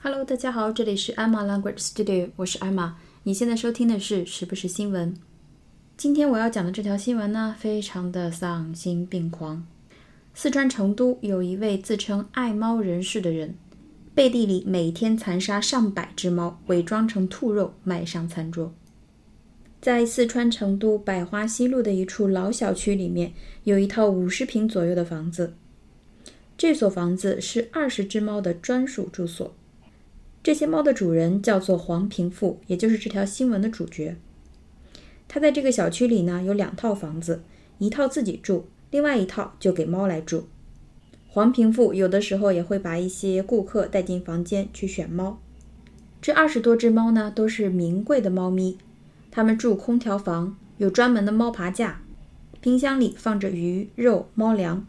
Hello，大家好，这里是 Emma Language Studio，我是 Emma。你现在收听的是时不时新闻。今天我要讲的这条新闻呢，非常的丧心病狂。四川成都有一位自称爱猫人士的人，背地里每天残杀上百只猫，伪装成兔肉卖上餐桌。在四川成都百花西路的一处老小区里面，有一套五十平左右的房子。这所房子是二十只猫的专属住所。这些猫的主人叫做黄平富，也就是这条新闻的主角。他在这个小区里呢有两套房子，一套自己住，另外一套就给猫来住。黄平富有的时候也会把一些顾客带进房间去选猫。这二十多只猫呢都是名贵的猫咪，它们住空调房，有专门的猫爬架，冰箱里放着鱼肉、猫粮。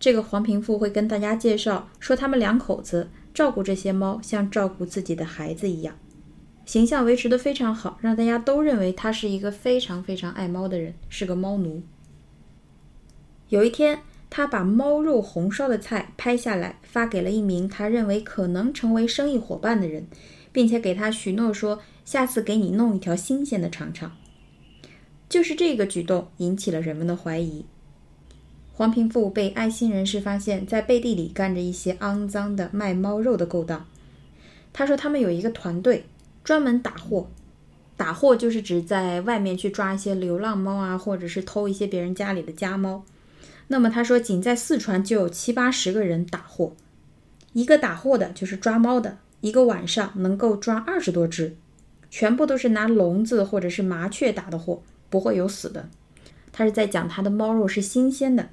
这个黄平富会跟大家介绍说，他们两口子。照顾这些猫像照顾自己的孩子一样，形象维持得非常好，让大家都认为他是一个非常非常爱猫的人，是个猫奴。有一天，他把猫肉红烧的菜拍下来，发给了一名他认为可能成为生意伙伴的人，并且给他许诺说，下次给你弄一条新鲜的尝尝。就是这个举动引起了人们的怀疑。黄平富被爱心人士发现，在背地里干着一些肮脏的卖猫肉的勾当。他说，他们有一个团队，专门打货。打货就是指在外面去抓一些流浪猫啊，或者是偷一些别人家里的家猫。那么他说，仅在四川就有七八十个人打货。一个打货的就是抓猫的，一个晚上能够抓二十多只，全部都是拿笼子或者是麻雀打的货，不会有死的。他是在讲他的猫肉是新鲜的。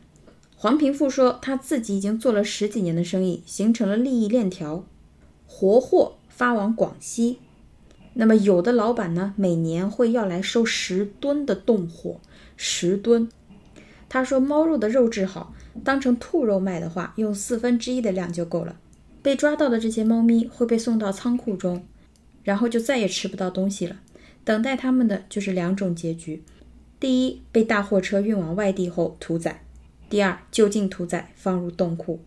黄平富说，他自己已经做了十几年的生意，形成了利益链条，活货发往广西。那么有的老板呢，每年会要来收十吨的冻货，十吨。他说，猫肉的肉质好，当成兔肉卖的话，用四分之一的量就够了。被抓到的这些猫咪会被送到仓库中，然后就再也吃不到东西了。等待他们的就是两种结局：第一，被大货车运往外地后屠宰。第二，就近屠宰，放入冻库。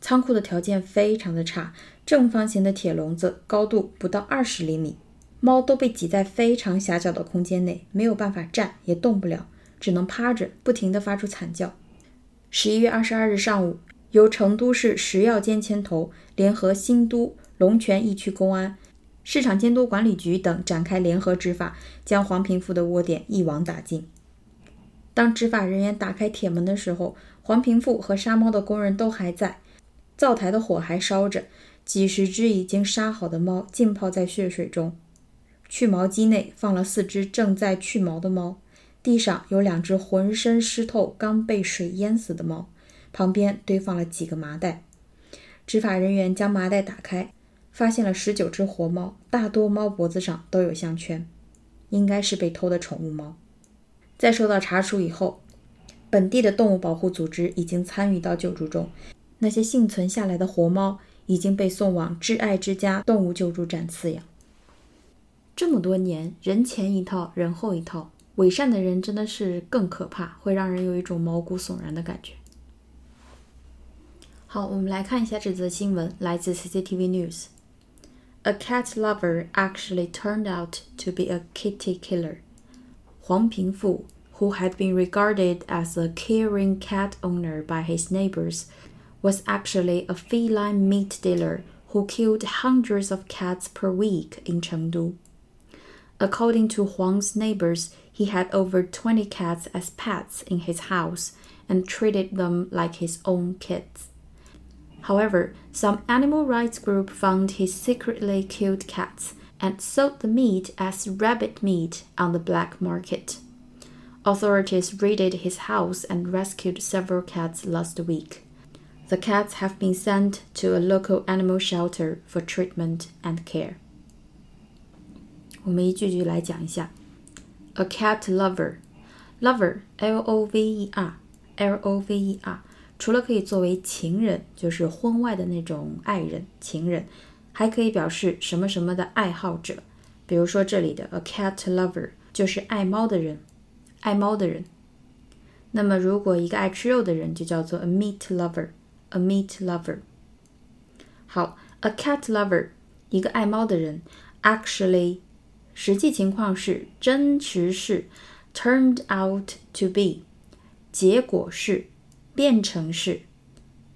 仓库的条件非常的差，正方形的铁笼子，高度不到二十厘米，猫都被挤在非常狭小的空间内，没有办法站，也动不了，只能趴着，不停地发出惨叫。十一月二十二日上午，由成都市食药监牵头，联合新都龙泉驿区公安、市场监督管理局等展开联合执法，将黄平富的窝点一网打尽。当执法人员打开铁门的时候，黄平富和杀猫的工人都还在，灶台的火还烧着，几十只已经杀好的猫浸泡在血水中。去毛机内放了四只正在去毛的猫，地上有两只浑身湿透、刚被水淹死的猫，旁边堆放了几个麻袋。执法人员将麻袋打开，发现了十九只活猫，大多猫脖子上都有项圈，应该是被偷的宠物猫。在受到查处以后，本地的动物保护组织已经参与到救助中。那些幸存下来的活猫已经被送往挚爱之家动物救助站饲养。这么多年，人前一套，人后一套，伪善的人真的是更可怕，会让人有一种毛骨悚然的感觉。好，我们来看一下这则新闻，来自 CCTV News。A cat lover actually turned out to be a kitty killer. Huang Pingfu, who had been regarded as a caring cat owner by his neighbors, was actually a feline meat dealer who killed hundreds of cats per week in Chengdu. According to Huang's neighbors, he had over 20 cats as pets in his house and treated them like his own kids. However, some animal rights group found he secretly killed cats and sold the meat as rabbit meat on the black market. Authorities raided his house and rescued several cats last week. The cats have been sent to a local animal shelter for treatment and care. 我们一句句来讲一下。A cat lover, lover, L-O-V-E-R, L-O-V-E-R，除了可以作为情人，就是婚外的那种爱人、情人。 还可以表示什么什么的爱好者，比如说这里的 a cat lover 就是爱猫的人，爱猫的人。那么如果一个爱吃肉的人，就叫做 a meat lover，a meat lover。好 A cat lover，一个爱猫的人，actually，实际情况是，真实是，turned out to be，结果是，变成是，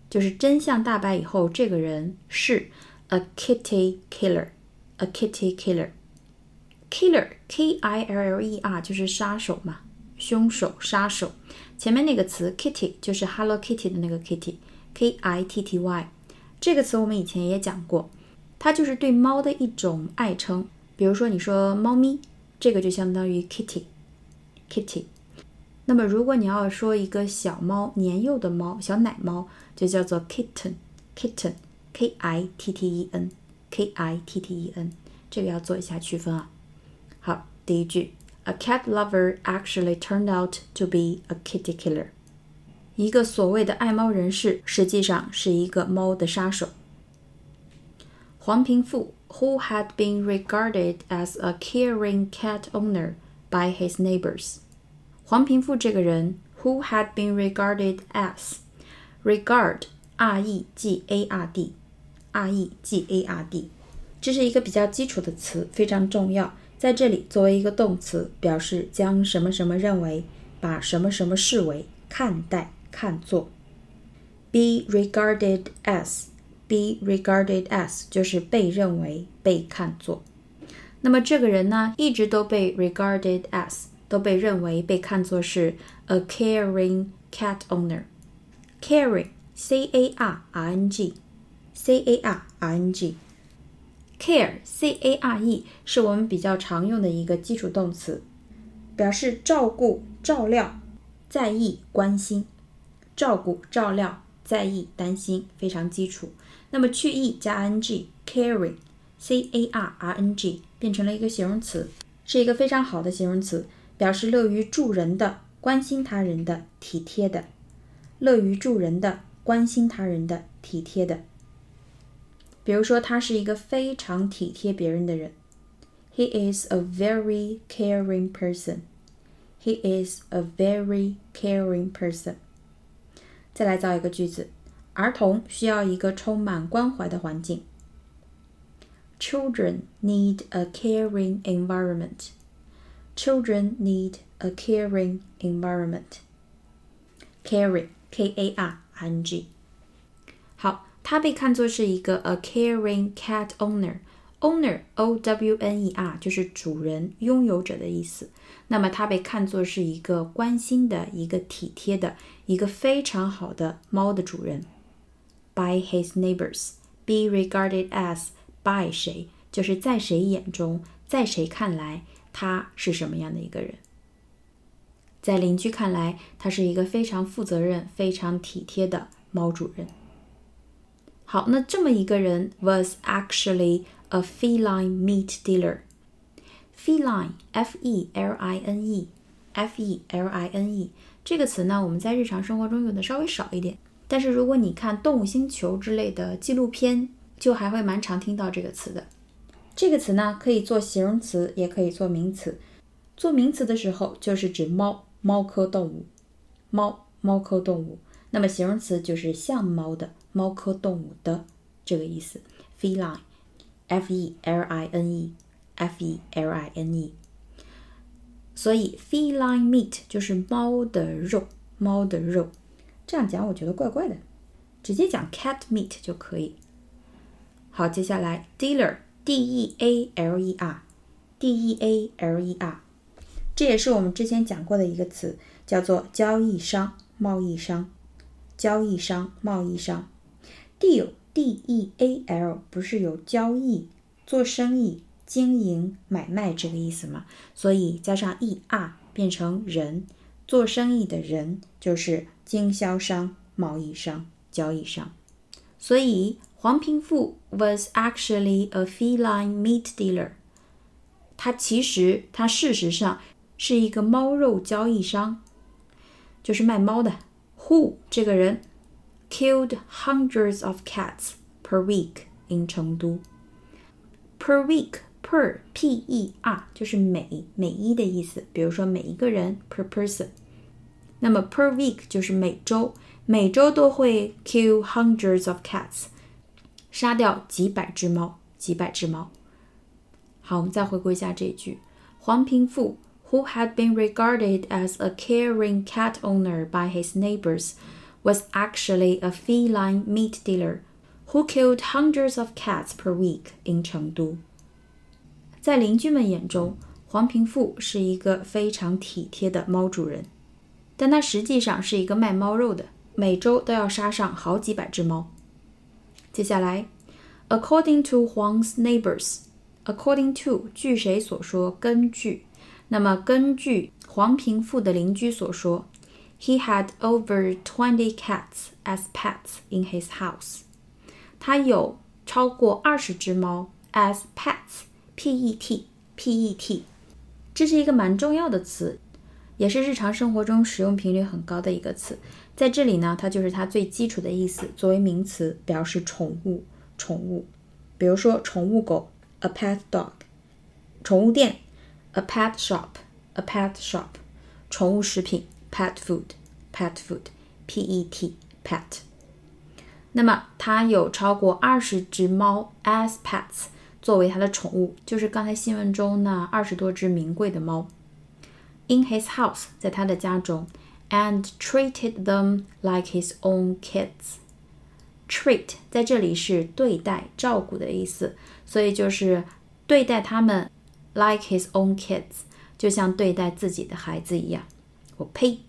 就是真相大白以后，这个人是 a kitty killer，a kitty killer，killer，k i l l e r，就是杀手嘛，凶手，杀手。前面那个词 kitty 就是 Hello Kitty 的那个 kitty，k i t t y。这个词我们以前也讲过，它就是对猫的一种爱称。比如说，你说猫咪，这个就相当于 kitty，kitty。那么，如果你要说一个小猫、年幼的猫、小奶猫，就叫做 kitten，kitten kitten，kitten，k i t t e n，k i t t e n。这个要做一下区分啊。好，第一句，A cat lover actually turned out to be a kitty killer。一个所谓的爱猫人士，实际上是一个猫的杀手。黄平富，who had been regarded as a caring cat owner by his neighbors。黄平富这个人，who had been regarded as regard r e g a r d R e g a r d，这是一个比较基础的词，非常重要。在这里作为一个动词，表示将什么什么认为，把什么什么视为，看待。看作，be regarded as，be regarded as 就是被认为、被看作。那么这个人呢，一直都被 regarded as，都被认为、被看作是 a caring cat owner。caring，c a r r n g c a r r n g care c a r e 是我们比较常用的一个基础动词，表示照顾、照料、在意、关心。照顾、照料、在意、担心，非常基础。那么去 e 加 n g caring c a r r n g，变成了一个形容词，是一个非常好的形容词，表示乐于助人的、关心他人的、体贴的。乐于助人的、关心他人的、体贴的。比如说，他是一个非常体贴别人的人。He is a very caring person. He is a very caring person. 再来造一个句子：儿童需要一个充满关怀的环境。Children need a caring environment. Children need a caring environment. Caring, K-A-R-I-N-G。好， 它被看作是一个 a caring cat owner。Owner, O-W-N-E-R，就是主人、拥有者的意思。那么它被看作是一个关心的、一个体贴的、一个非常好的猫的主人。By his neighbors, be regarded as by 谁，就是在谁眼中，在谁看来，他是什么样的一个人？在邻居看来，他是一个非常负责任、非常体贴的猫主人。好，那这么一个人 was actually a feline meat dealer。feline，f e l i n e，f e l i n e 这个词呢，我们在日常生活中用的稍微少一点。但是如果你看《动物星球》之类的纪录片，就还会蛮常听到这个词的。这个词呢，可以做形容词，也可以做名词。做名词的时候，就是指猫，猫科动物，猫，猫科动物。那么形容词就是像猫的。猫科动物的这个意思，feline，f e l i n e，f e l i n e。所以 feline meat 就是猫的肉，猫的肉。这样讲我觉得怪怪的，直接讲 cat meat 就可以。好，接下来 dealer，d e a l e r，d e a l e r，这也是我们之前讲过的一个词，叫做交易商、贸易商、交易商、贸易商。Deal d e a l 不是有交易、做生意、经营、买卖这个意思吗？所以加上 e r 变成人，做生意的人就是经销商、贸易商、交易商。所以黄平富 was actually a feline meat dealer。他其实他事实上是一个猫肉交易商，就是卖猫的。Who 这个人。killed hundreds of cats per week in Chengdu. Per week, per p e r 就是每每一的意思，比如说每一个人 per person。那么 per week 就是每周，每周都会 kill hundreds of cats， 杀掉几百只猫，几百只猫。好，我们再回顾一下这一句：黄平富，who had been regarded as a caring cat owner by his neighbors, was actually a feline meat dealer who killed hundreds of cats per week in Chengdu。在邻居们眼中，黄平富是一个非常体贴的猫主人，但他实际上是一个卖猫肉的，每周都要杀上好几百只猫。接下来，according to Huang's neighbors。According to，据谁所说？根据。那么根据黄平富的邻居所说 ，He had over twenty cats as pets in his house。他有超过二十只猫 as pets，P-E-T，P-E-T。这是一个蛮重要的词，也是日常生活中使用频率很高的一个词。在这里呢，它就是它最基础的意思，作为名词表示宠物，宠物。比如说宠物狗。a pet dog，宠物店；a pet shop，a pet shop，宠物食品 ；pet food，pet food，p e t pet。那么它有超过二十只猫 as pets，作为它的宠物，就是刚才新闻中那二十多只名贵的猫。In his house，在他的家中，and treated them like his own kids。treat 在这里是对待、照顾的意思，所以就是对待他们 like his own kids，就像对待自己的孩子一样。 我呸！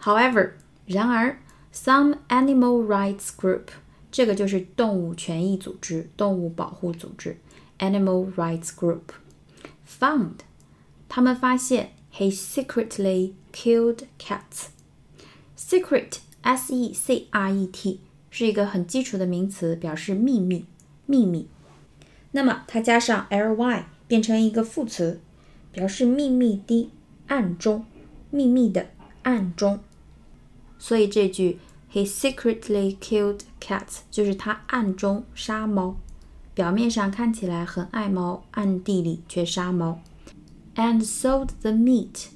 However，然而，some animal rights group，这个就是动物权益组织、动物保护组织 animal rights group，found，他们发现 he secretly killed cats。secret S E C R E T 是一个很基础的名词，表示秘密、秘密。那么它加上 L Y 变成一个副词，表示秘密的、 暗中、秘密的、暗中。所以这句 He secretly killed cats 就是他暗中杀猫，表面上看起来很爱猫，暗地里却杀猫。And sold the meat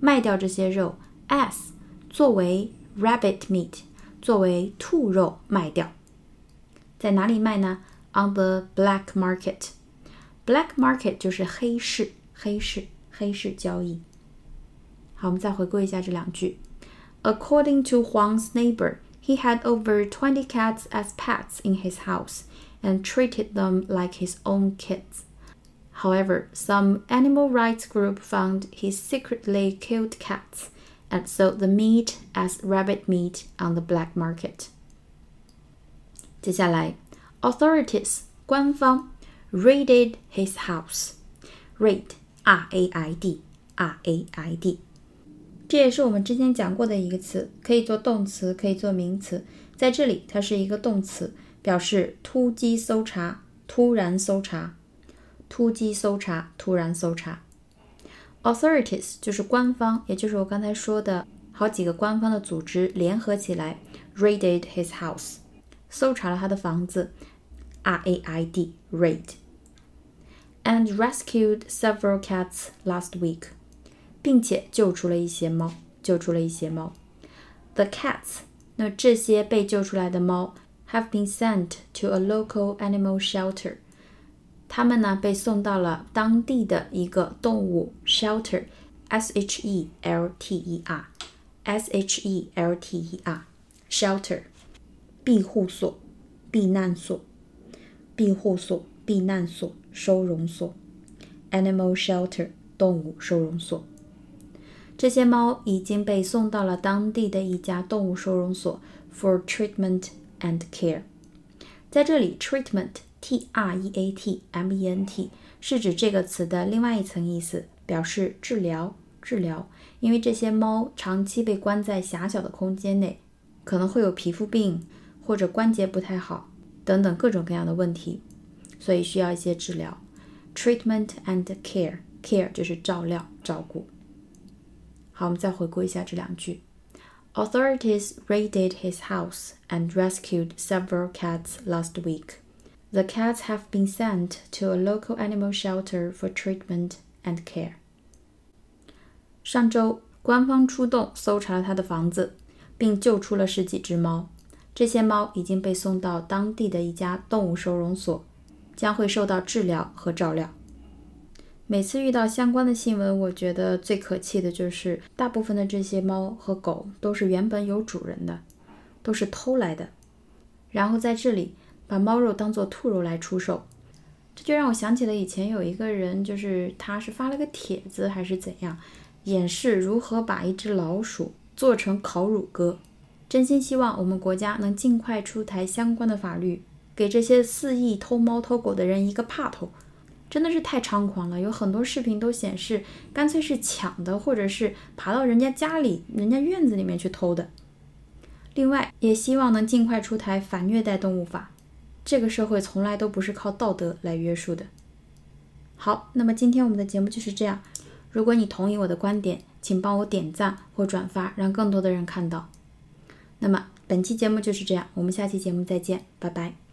卖掉这些肉 as 作为。rabbit meat 作为兔肉卖掉，在哪里卖呢？On the black market。Black market 就是黑市，黑市，黑市交易。 好，我们再回顾一下这两句。According to Huang's neighbor, he had over 20 cats as pets in his house and treated them like his own kids. However, some animal rights group found he secretly killed cats and sold the meat as rabbit meat on the black market. 接下来，authorities 官方 raided his house. Raid R A I D R A I D， 这也是我们之前讲过的一个词，可以做动词，可以做名词。在这里，它是一个动词，表示突击搜查、突然搜查、突击搜查、突然搜查。Authorities 就是官方，也就是我刚才说的好几个官方的组织联合起来，raided his house，搜查了他的房子，R A I D raid，and rescued several cats last week，并且救出了一些猫，救出了一些猫。The cats，那这些被救出来的猫，have been sent to a local animal shelter。他们呢被送到了当地的一个动物 shelter，s h e l t e r，s h e l t e r，shelter，庇护所、避难所、庇护所、避难所、收容所，animal shelter，动物收容所。 这些猫已经被送到了当地的一家动物收容所 for treatment and care。在这里，treatment。T R E A T M E N T 是指这个词的另外一层意思，表示治疗。治疗，因为这些猫长期被关在狭小的空间内，可能会有皮肤病或者关节不太好等等各种各样的问题，所以需要一些治疗。Treatment and care，care 就是照料、照顾。好，我们再回顾一下这两句。Authorities raided his house and rescued several cats last week. The cats have been sent to a local animal shelter for treatment and care. 上周，官方出动搜查了他的房子，并救出了十几只猫。 这些猫已经被送到当地的一家动物收容所，将会受到治疗和照料。 每次遇到相关的新闻，我觉得最可气的就是大部分的这些猫和狗都是原本有主人的，都是偷来的，然后在这里把猫肉当做兔肉来出售。这就让我想起了以前有一个人，就是他是发了个帖子还是怎样，演示如何把一只老鼠做成烤乳鸽。真心希望我们国家能尽快出台相关的法律，给这些肆意偷猫偷狗的人一个怕头。真的是太猖狂了，有很多视频都显示，干脆是抢的，或者是爬到人家家里、人家院子里面去偷的。另外，也希望能尽快出台反虐待动物法。这个社会从来都不是靠道德来约束的。好，那么今天我们的节目就是这样。如果你同意我的观点，请帮我点赞或转发，让更多的人看到。那么本期节目就是这样，我们下期节目再见，拜拜。